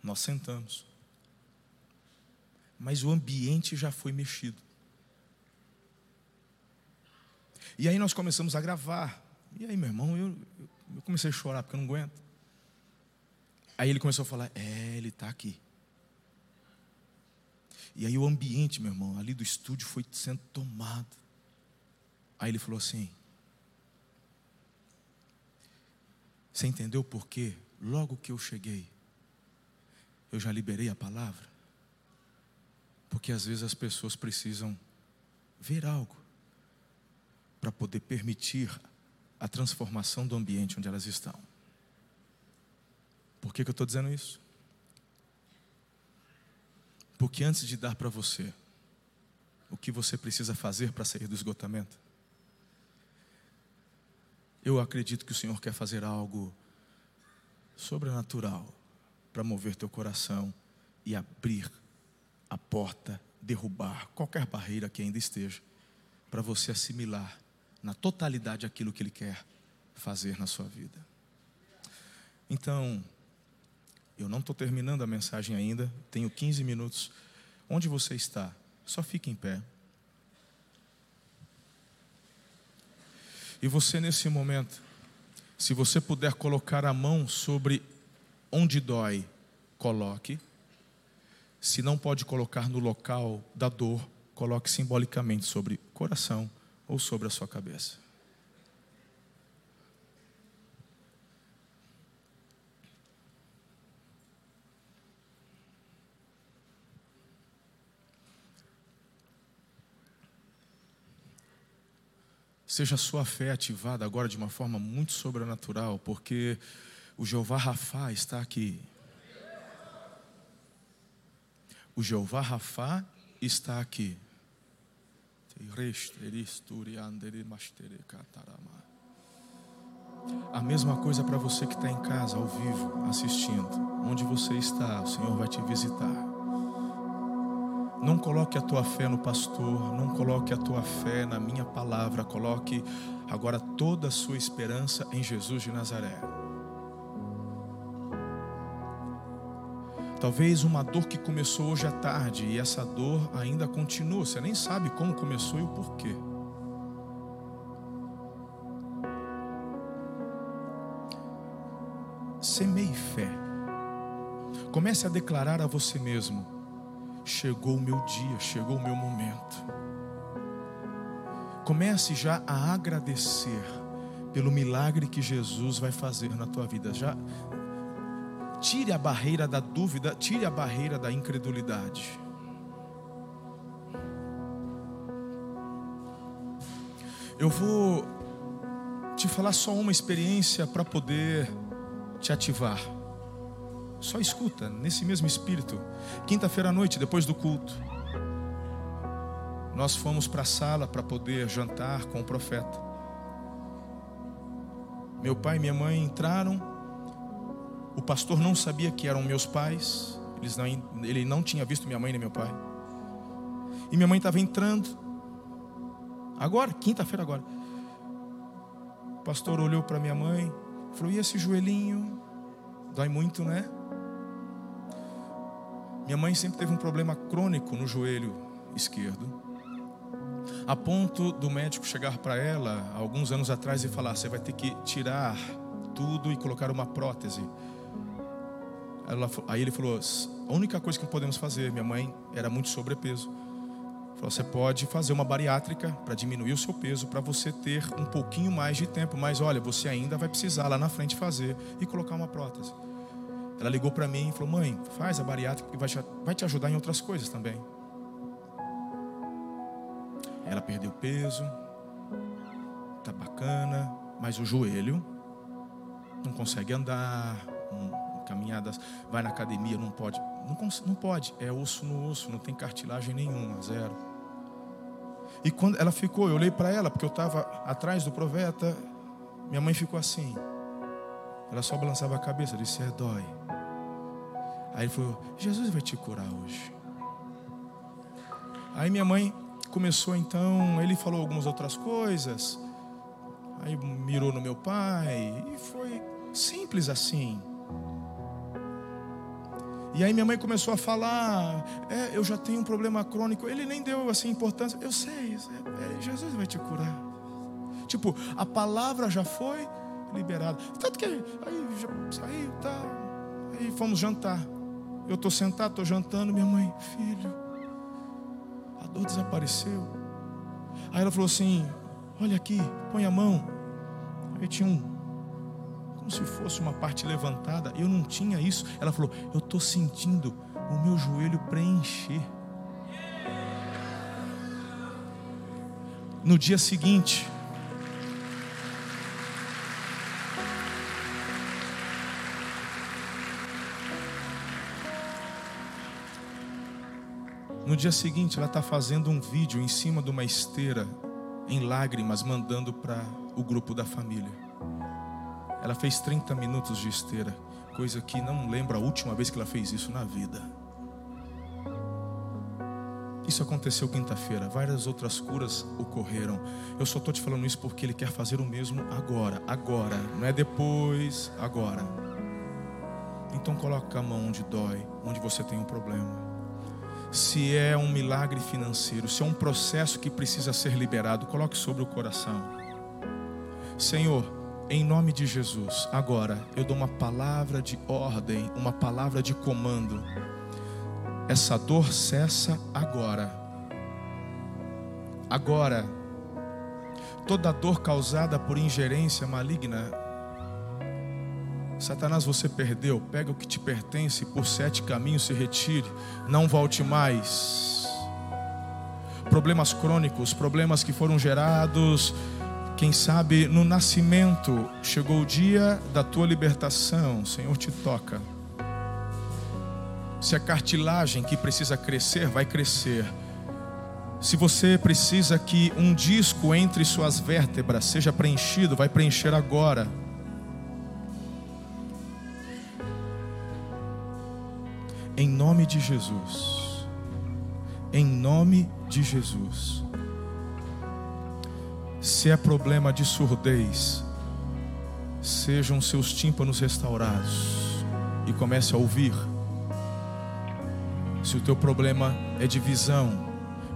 Nós sentamos. Mas o ambiente já foi mexido. E aí nós começamos a gravar. E aí, meu irmão, eu, eu comecei a chorar porque eu não aguento. Aí ele começou a falar: É, ele está aqui. E aí o ambiente, meu irmão, ali do estúdio foi sendo tomado. Aí ele falou assim: Você entendeu por quê? Logo que eu cheguei, eu já liberei a palavra. Porque às vezes as pessoas precisam ver algo para poder permitir a transformação do ambiente onde elas estão. Por que, que eu estou dizendo isso? Porque antes de dar para você o que você precisa fazer para sair do esgotamento, eu acredito que o Senhor quer fazer algo sobrenatural para mover teu coração e abrir a porta, derrubar qualquer barreira que ainda esteja, para você assimilar na totalidade aquilo que Ele quer fazer na sua vida. Então, eu não estou terminando a mensagem ainda, tenho 15 minutos. Onde você está? Só fique em pé. E você, nesse momento, se você puder colocar a mão sobre onde dói, coloque. Se não pode colocar no local da dor, coloque simbolicamente sobre coração ou sobre a sua cabeça. Seja a sua fé ativada agora de uma forma muito sobrenatural, porque o Jeová Rafá está aqui. O Jeová Rafá está aqui. A mesma coisa para você que está em casa, ao vivo, assistindo. Onde você está, o Senhor vai te visitar. Não coloque a tua fé no pastor, não coloque a tua fé na minha palavra, coloque agora toda a sua esperança em Jesus de Nazaré. Talvez uma dor que começou hoje à tarde e essa dor ainda continua, você nem sabe como começou e o porquê. Semeie fé. Comece a declarar a você mesmo: chegou o meu dia, chegou o meu momento. Comece já a agradecer pelo milagre que Jesus vai fazer na tua vida. Já tire a barreira da dúvida, tire a barreira da incredulidade. Eu vou te falar só uma experiência para poder te ativar. Só escuta, nesse mesmo espírito. Quinta-feira à noite, depois do culto, nós fomos para a sala para poder jantar com o profeta. Meu pai e minha mãe entraram. O pastor não sabia que eram meus pais. Não, ele não tinha visto minha mãe nem meu pai. E minha mãe estava entrando. Agora, quinta-feira agora. O pastor olhou para minha mãe, falou: "E esse joelhinho? Dói muito, né?" Minha mãe sempre teve um problema crônico no joelho esquerdo, a ponto do médico chegar para ela alguns anos atrás e falar: você vai ter que tirar tudo e colocar uma prótese. Ela, aí ele falou: a única coisa que podemos fazer, minha mãe era muito sobrepeso. Falou, você pode fazer uma bariátrica para diminuir o seu peso, para você ter um pouquinho mais de tempo, mas olha, você ainda vai precisar lá na frente fazer e colocar uma prótese. Ela ligou para mim e falou: Mãe, faz a bariátrica que vai te, vai te ajudar em outras coisas também. Ela perdeu peso, tá bacana, mas o joelho não consegue andar, caminhadas, vai na academia, não pode, não, não pode, é osso no osso, não tem cartilagem nenhuma, zero. E quando ela ficou, eu olhei para ela, porque eu estava atrás do profeta, minha mãe ficou assim. Ela só balançava a cabeça, disse: É, dói. Aí ele falou: Jesus vai te curar hoje. Aí minha mãe começou então, ele falou algumas outras coisas. Aí mirou no meu pai e foi simples assim. E aí minha mãe começou a falar, é, eu já tenho um problema crônico. Ele nem deu assim importância. Eu sei, é, Jesus vai te curar. Tipo, a palavra já foi liberada. Tanto que aí saiu, tá. Aí fomos jantar. Eu estou sentado, estou jantando, minha mãe, filho, a dor desapareceu. Aí ela falou assim: Olha aqui, põe a mão. Aí tinha um, como se fosse uma parte levantada. Eu não tinha isso. Ela falou: Eu estou sentindo o meu joelho preencher. No dia seguinte, No dia seguinte, ela está fazendo um vídeo em cima de uma esteira, em lágrimas, mandando para o grupo da família. Ela fez 30 minutos de esteira, coisa que não lembro a última vez que ela fez isso na vida. Isso aconteceu quinta-feira, várias outras curas ocorreram. Eu só estou te falando isso porque Ele quer fazer o mesmo agora, agora, não é depois, agora. Então coloca a mão onde dói, onde você tem um problema se é um milagre financeiro, se é um processo que precisa ser liberado, coloque sobre o coração. Senhor, em nome de Jesus, agora eu dou uma palavra de ordem, uma palavra de comando. essa dor cessa agora. Agora, toda dor causada por ingerência maligna, Satanás, você perdeu. Pega o que te pertence, por sete caminhos se retire. Não volte mais. Problemas crônicos, problemas que foram gerados, quem sabe no nascimento. Chegou o dia da tua libertação. O Senhor te toca. Se a cartilagem que precisa crescer, vai crescer. Se você precisa que um disco entre suas vértebras seja preenchido, vai preencher agora. Em nome de Jesus. Em nome de Jesus. Se é problema de surdez, sejam seus tímpanos restaurados e comece a ouvir. Se o teu problema é de visão,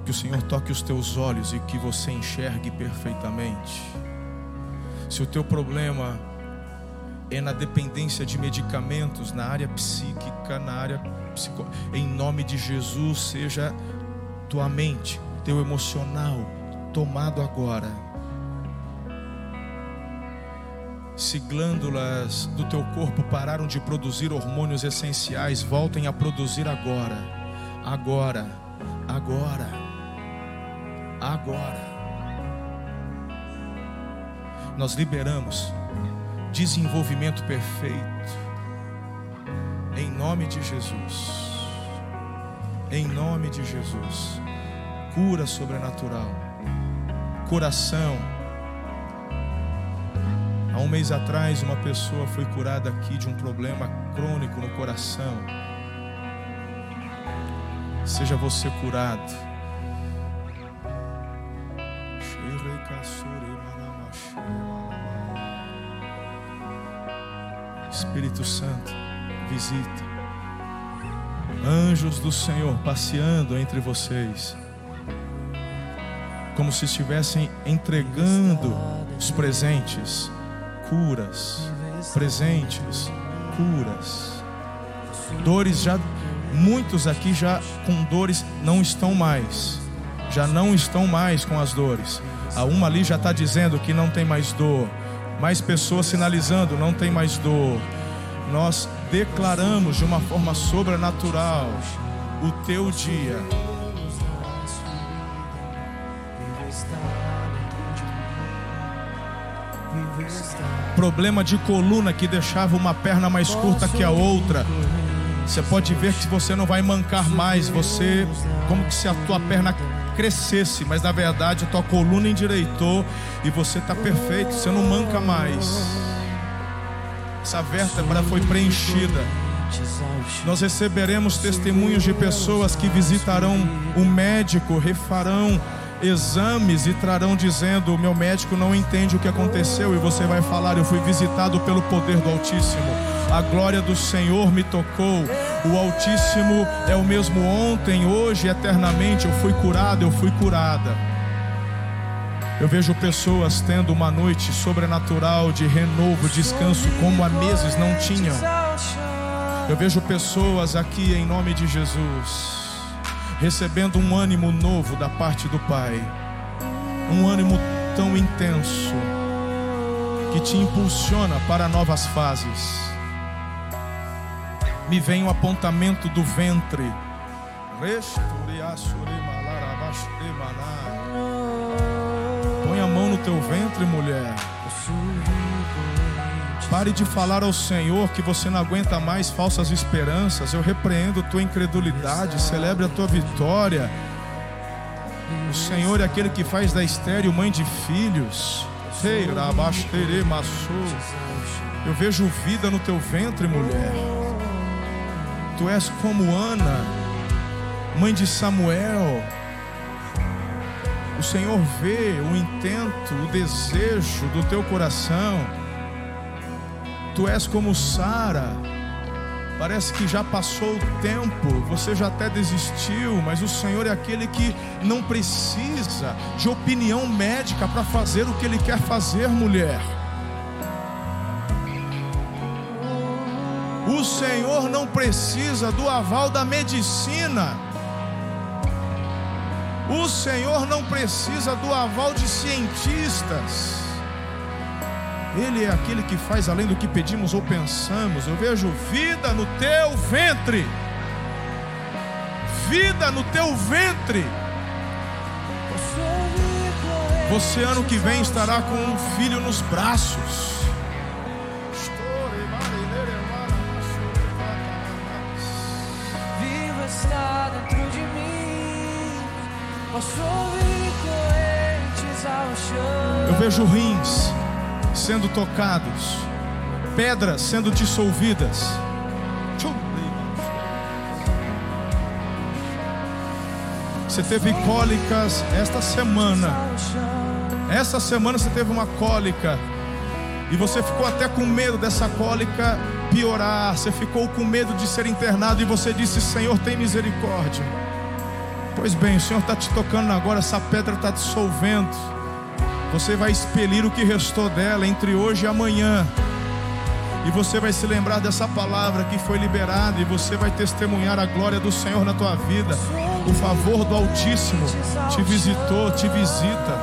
que o Senhor toque os teus olhos e que você enxergue perfeitamente. Se o teu problema é na dependência de medicamentos, na área psíquica, na área psico... em nome de Jesus, seja tua mente, teu emocional tomado agora. Se glândulas do teu corpo pararam de produzir hormônios essenciais, voltem a produzir agora. Agora. Agora. Agora. Nós liberamos desenvolvimento perfeito. Em nome de Jesus. Em nome de Jesus. Cura sobrenatural. Coração. Um mês atrás, uma pessoa foi curada aqui de um problema crônico no coração. Seja você curado. Espírito Santo, visita. Anjos do Senhor passeando entre vocês, como se estivessem entregando os presentes, curas, presentes, curas. Dores já, muitos aqui já com dores não estão mais, já não estão mais com as dores. A uma ali já está dizendo que não tem mais dor, mais pessoas sinalizando não tem mais dor nós declaramos de uma forma sobrenatural o teu dia. Problema de coluna que deixava uma perna mais curta que a outra. Você pode ver que você não vai mancar mais, você como que se a tua perna crescesse, mas na verdade a tua coluna endireitou e você está perfeito, você não manca mais essa vértebra foi preenchida. Nós receberemos testemunhos de pessoas que visitarão o médico, refarão exames e trarão dizendo: O meu médico não entende o que aconteceu. E você vai falar: Eu fui visitado pelo poder do Altíssimo. A glória do Senhor me tocou. O Altíssimo é o mesmo ontem, hoje, eternamente. Eu fui curado, eu fui curada. Eu vejo pessoas tendo uma noite sobrenatural de renovo, descanso, como há meses não tinham. Eu vejo pessoas aqui em nome de Jesus, recebendo um ânimo novo da parte do Pai, um ânimo tão intenso que te impulsiona para novas fases. Me vem o um apontamento do ventre. Põe a mão no teu ventre, mulher. Pare de falar ao Senhor que você não aguenta mais falsas esperanças. Eu repreendo tua incredulidade. Celebre a tua vitória. O Senhor é aquele que faz da estéreo mãe de filhos. Eu vejo vida no teu ventre, mulher. Tu és como Ana, mãe de Samuel. O Senhor vê o intento, o desejo do teu coração. Tu és como Sara. Parece que já passou o tempo, você já até desistiu, mas o Senhor é aquele que não precisa de opinião médica para fazer o que Ele quer fazer, mulher. O Senhor não precisa do aval da medicina. O Senhor não precisa do aval de cientistas. Ele é aquele que faz além do que pedimos ou pensamos. Eu vejo vida no teu ventre. Vida no teu ventre. Você ano que vem estará com um filho nos braços. Está dentro de mim. Posso ouvir correntes ao chão. Eu vejo rins sendo tocados, pedras sendo dissolvidas. Você teve cólicas esta semana. Essa semana você teve uma cólica e você ficou até com medo dessa cólica piorar. Você ficou com medo de ser internado e você disse: Senhor, tem misericórdia. Pois bem, o Senhor está te tocando agora, essa pedra está dissolvendo. Você vai expelir o que restou dela entre hoje e amanhã. E você vai se lembrar dessa palavra que foi liberada e você vai testemunhar a glória do Senhor na tua vida. O favor do Altíssimo te visitou, te visita.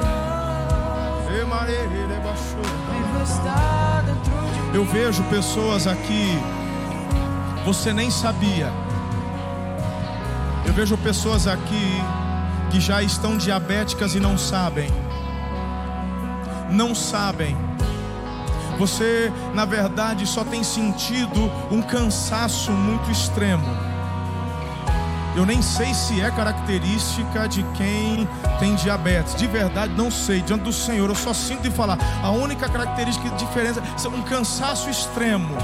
Eu vejo pessoas aqui, você nem sabia. Eu vejo pessoas aqui que já estão diabéticas e não sabem. Não sabem. Você, na verdade, só tem sentido um cansaço muito extremo. Eu nem sei se é característica de quem tem diabetes. De verdade, não sei. Diante do Senhor, eu só sinto de falar. A única característica de diferença é um cansaço extremo.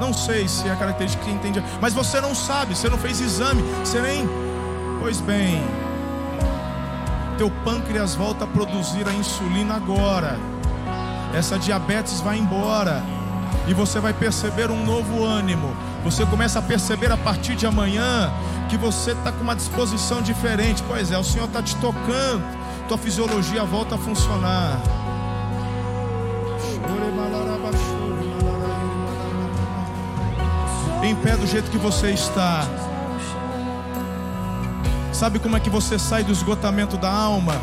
Não sei se é característica de quem tem diabetes. Mas você não sabe, você não fez exame, você nem. Pois bem, teu pâncreas volta a produzir a insulina agora. Essa diabetes vai embora. E você vai perceber um novo ânimo. Você começa a perceber a partir de amanhã que você está com uma disposição diferente. Pois é, o Senhor está te tocando. Tua fisiologia volta a funcionar. Em pé do jeito que você está. Sabe como é que você sai do esgotamento da alma?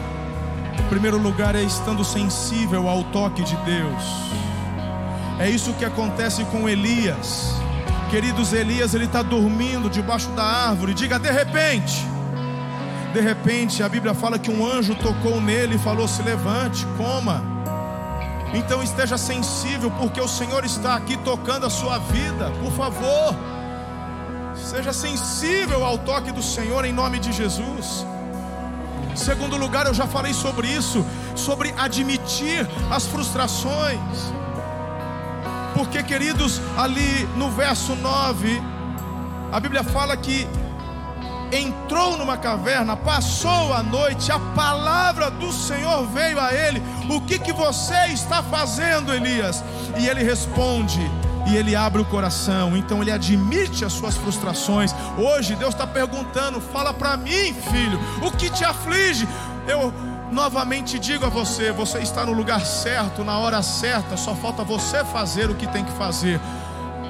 Em primeiro lugar é estando sensível ao toque de Deus. É isso que acontece com Elias. Queridos, Elias, ele está dormindo debaixo da árvore. Diga de repente. De repente, a Bíblia fala que um anjo tocou nele e falou: Se levante, coma. Então esteja sensível, porque o Senhor está aqui tocando a sua vida. Por favor, seja sensível ao toque do Senhor em nome de Jesus. Segundo lugar, eu já falei sobre isso, sobre admitir as frustrações. Porque, queridos, ali no verso 9, a Bíblia fala que entrou numa caverna, passou a noite, a palavra do Senhor veio a ele. O que que você está fazendo, Elias? E ele responde: e ele abre o coração, então ele admite as suas frustrações. Hoje Deus está perguntando: fala para mim, filho, o que te aflige? Eu novamente digo a você: você está no lugar certo, na hora certa, só falta você fazer o que tem que fazer.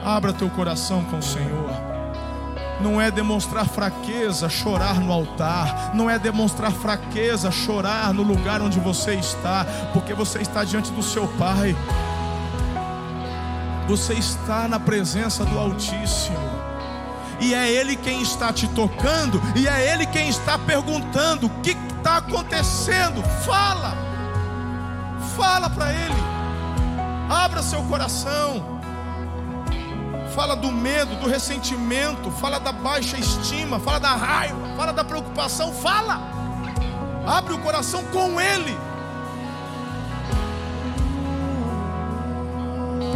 Abra teu coração com o Senhor. Não é demonstrar fraqueza, chorar no altar. Não é demonstrar fraqueza, chorar no lugar onde você está, porque você está diante do seu Pai. Você está na presença do Altíssimo. E é Ele quem está te tocando, e é Ele quem está perguntando: o que está acontecendo? Fala, fala para Ele, abra seu coração. Fala do medo, do ressentimento, fala da baixa estima, fala da raiva, fala da preocupação, fala. Abre o coração com Ele.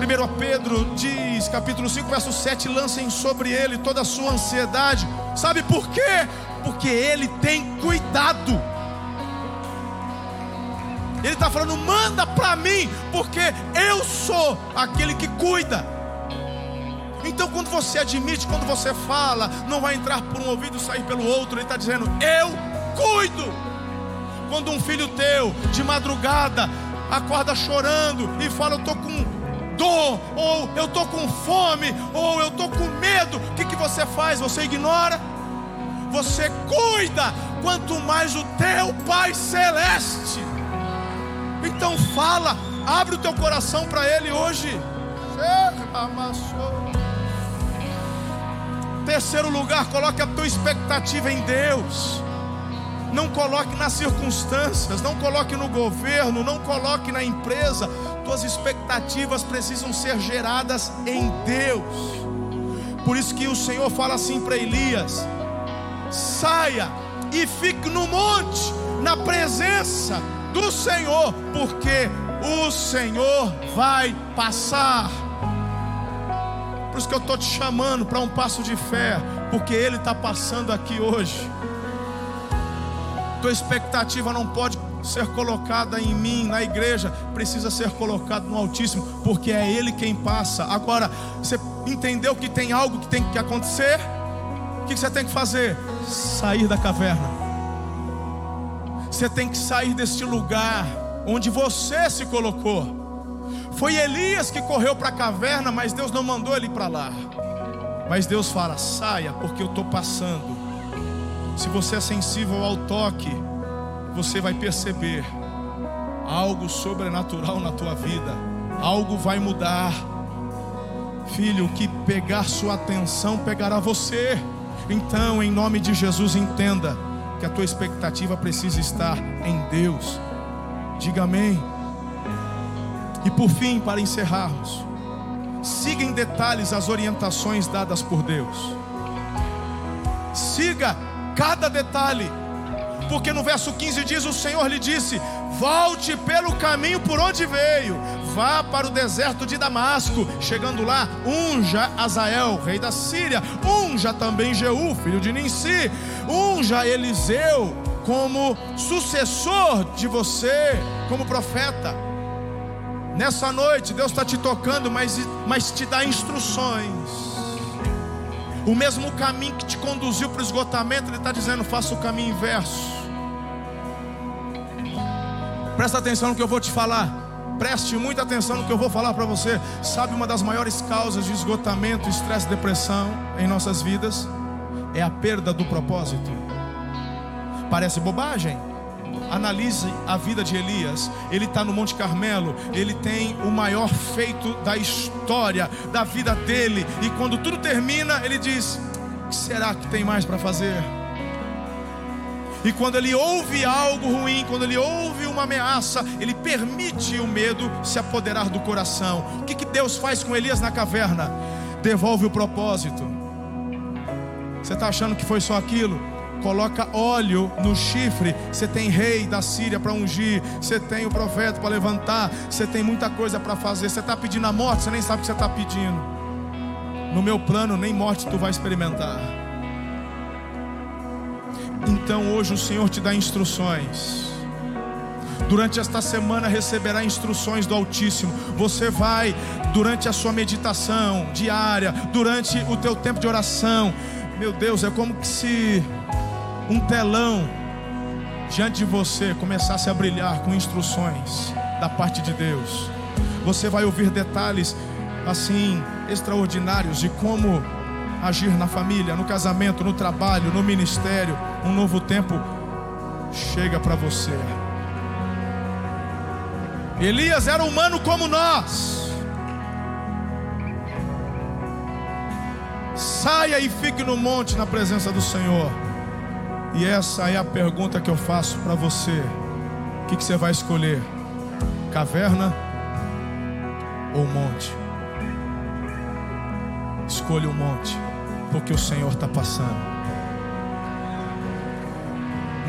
1 Pedro diz, capítulo 5, verso 7: lancem sobre ele toda a sua ansiedade. Sabe por quê? Porque ele tem cuidado. Ele está falando, manda para mim, porque eu sou aquele que cuida. Então, quando você admite, quando você fala, não vai entrar por um ouvido e sair pelo outro. Ele está dizendo, eu cuido. Quando um filho teu, de madrugada, acorda chorando e fala, eu estou com dor, ou eu estou com fome, ou eu estou com medo, o que, que você faz? Você ignora? Você cuida, quanto mais o teu Pai Celeste. Então fala, abre o teu coração para Ele hoje. Terceiro lugar, coloque a tua expectativa em Deus. Não coloque nas circunstâncias, não coloque no governo, não coloque na empresa. Tuas expectativas precisam ser geradas em Deus. Por isso que o Senhor fala assim para Elias: saia e fique no monte, na presença do Senhor, porque o Senhor vai passar. Por isso que eu estou te chamando para um passo de fé, porque Ele está passando aqui hoje. Tua expectativa não pode ser colocada em mim, na igreja, precisa ser colocado no Altíssimo, porque é Ele quem passa. Agora, você entendeu que tem algo que tem que acontecer? O que você tem que fazer? Sair da caverna. Você tem que sair deste lugar onde você se colocou. Foi Elias que correu para a caverna, mas Deus não mandou ele para lá. Mas Deus fala: saia, porque eu estou passando. Se você é sensível ao toque, você vai perceber algo sobrenatural na tua vida, algo vai mudar. Filho, que pegar sua atenção pegará você. Então, em nome de Jesus, entenda que a tua expectativa precisa estar em Deus. Diga amém. E por fim, para encerrarmos, siga em detalhes as orientações dadas por Deus. Siga cada detalhe, porque no verso 15 diz: O Senhor lhe disse: Volte pelo caminho por onde veio, vá para o deserto de Damasco. Chegando lá, unja Azael, rei da Síria, unja também Jeú, filho de Ninsi, unja Eliseu como sucessor de você, como profeta. Nessa noite, Deus está te tocando, mas, mas te dá instruções. O mesmo caminho que te conduziu para o esgotamento, Ele está dizendo: faça o caminho inverso. Presta atenção no que eu vou te falar. Preste muita atenção no que eu vou falar para você. Sabe uma das maiores causas de esgotamento, estresse depressão em nossas vidas? É a perda do propósito. Parece bobagem? Analise a vida de Elias. Ele está no Monte Carmelo. Ele tem o maior feito da história, da vida dele. E quando tudo termina, ele diz: O que será que tem mais para fazer? E quando ele ouve algo ruim, quando ele ouve uma ameaça, ele permite o medo se apoderar do coração. O que, que Deus faz com Elias na caverna? Devolve o propósito. Você está achando que foi só aquilo? Coloca óleo no chifre. Você tem rei da Síria para ungir. Você tem o profeta para levantar. Você tem muita coisa para fazer. Você está pedindo a morte, você nem sabe o que você está pedindo. No meu plano, nem morte tu vai experimentar. Então hoje o Senhor te dá instruções. Durante esta semana receberá instruções do Altíssimo. Você vai, durante a sua meditação diária, durante o teu tempo de oração. Meu Deus, é como se um telão diante de você começasse a brilhar com instruções da parte de Deus. Você vai ouvir detalhes assim extraordinários de como agir na família, no casamento, no trabalho, no ministério. Um novo tempo chega para você. Elias era humano como nós. Saia e fique no monte na presença do Senhor. E essa é a pergunta que eu faço para você: o que, que você vai escolher? Caverna ou monte? Escolha o monte, porque o Senhor está passando.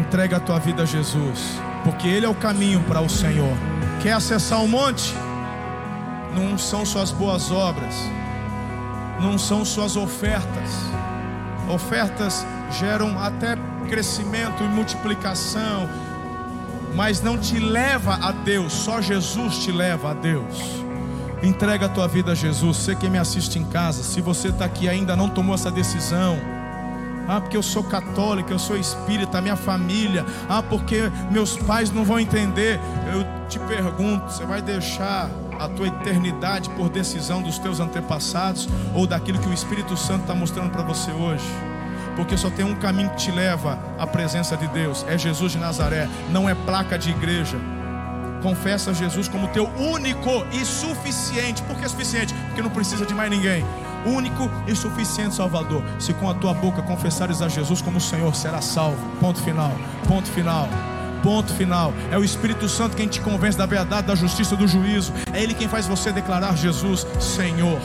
Entrega a tua vida a Jesus, porque Ele é o caminho para o Senhor. Quer acessar o monte? Não são suas boas obras, não são suas ofertas. Ofertas geram até crescimento e multiplicação, mas não te leva a Deus, só Jesus te leva a Deus. Entrega a tua vida a Jesus. Você que me assiste em casa, se você está aqui ainda não tomou essa decisão, ah, porque eu sou católico, eu sou espírita, minha família. Ah, porque meus pais não vão entender. Eu te pergunto: você vai deixar a tua eternidade por decisão dos teus antepassados ou daquilo que o Espírito Santo está mostrando para você hoje. Porque só tem um caminho que te leva à presença de Deus: é Jesus de Nazaré, não é placa de igreja. Confessa Jesus como teu único e suficiente. Por que suficiente? Porque não precisa de mais ninguém. Único e suficiente Salvador. Se com a tua boca confessares a Jesus como Senhor, será salvo. Ponto final. Ponto final. Ponto final. É o Espírito Santo quem te convence da verdade, da justiça, do juízo. É Ele quem faz você declarar Jesus Senhor.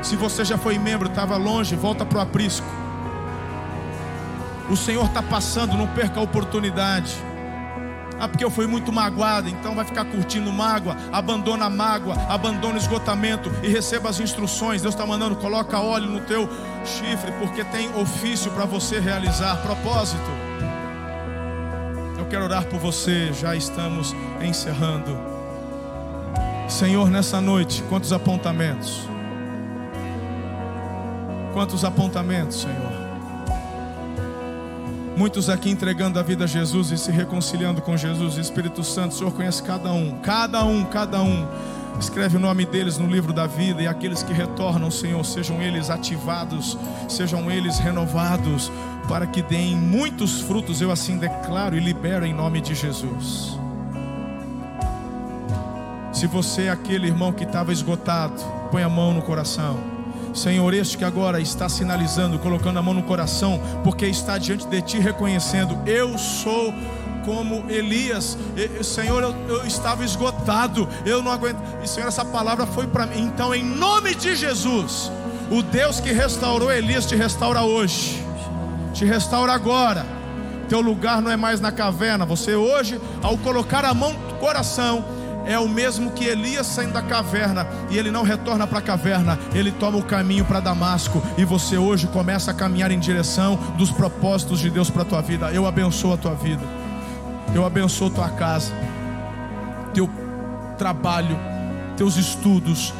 Se você já foi membro, estava longe, volta para o aprisco. O Senhor está passando, não perca a oportunidade. Ah, porque eu fui muito magoado, então vai ficar curtindo mágoa. Abandona a mágoa, abandona o esgotamento e receba as instruções. Deus está mandando, coloca óleo no teu chifre, porque tem ofício para você realizar, propósito. Eu quero orar por você, já estamos encerrando. Senhor, nessa noite, quantos apontamentos? Quantos apontamentos, Senhor? Muitos aqui entregando a vida a Jesus e se reconciliando com Jesus, Espírito Santo, o Senhor conhece cada um, cada um, cada um. Escreve o nome deles no livro da vida e aqueles que retornam, Senhor, sejam eles ativados, sejam eles renovados, para que deem muitos frutos, eu assim declaro e libero em nome de Jesus. Se você é aquele irmão que estava esgotado, põe a mão no coração. Senhor, este que agora está sinalizando, colocando a mão no coração, porque está diante de ti reconhecendo: Eu sou como Elias, Senhor, eu, eu, estava esgotado, eu não aguento. E Senhor, essa palavra foi para mim. Então, em nome de Jesus, o Deus que restaurou Elias te restaura hoje, te restaura agora. Teu lugar não é mais na caverna. Você hoje, ao colocar a mão no coração, é o mesmo que Elias saindo da caverna e ele não retorna para a caverna, ele toma o caminho para Damasco e você hoje começa a caminhar em direção dos propósitos de Deus para a tua vida. Eu abençoo a tua vida, eu abençoo tua casa, teu trabalho, teus estudos.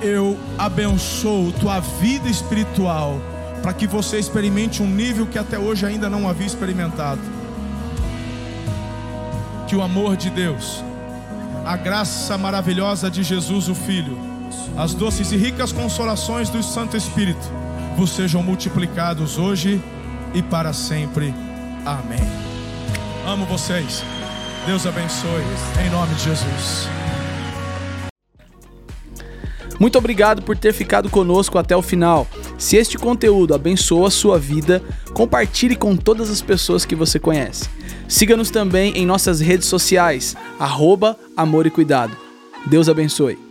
Eu abençoo tua vida espiritual para que você experimente um nível que até hoje ainda não havia experimentado. Que o amor de Deus a graça maravilhosa de Jesus, o Filho, as doces e ricas consolações do Santo Espírito vos sejam multiplicados hoje e para sempre. Amém. Amo vocês. Deus abençoe. Em nome de Jesus. Muito obrigado por ter ficado conosco até o final. Se este conteúdo abençoou a sua vida, compartilhe com todas as pessoas que você conhece. Siga-nos também em nossas redes sociais, arroba Amor e Cuidado. Deus abençoe.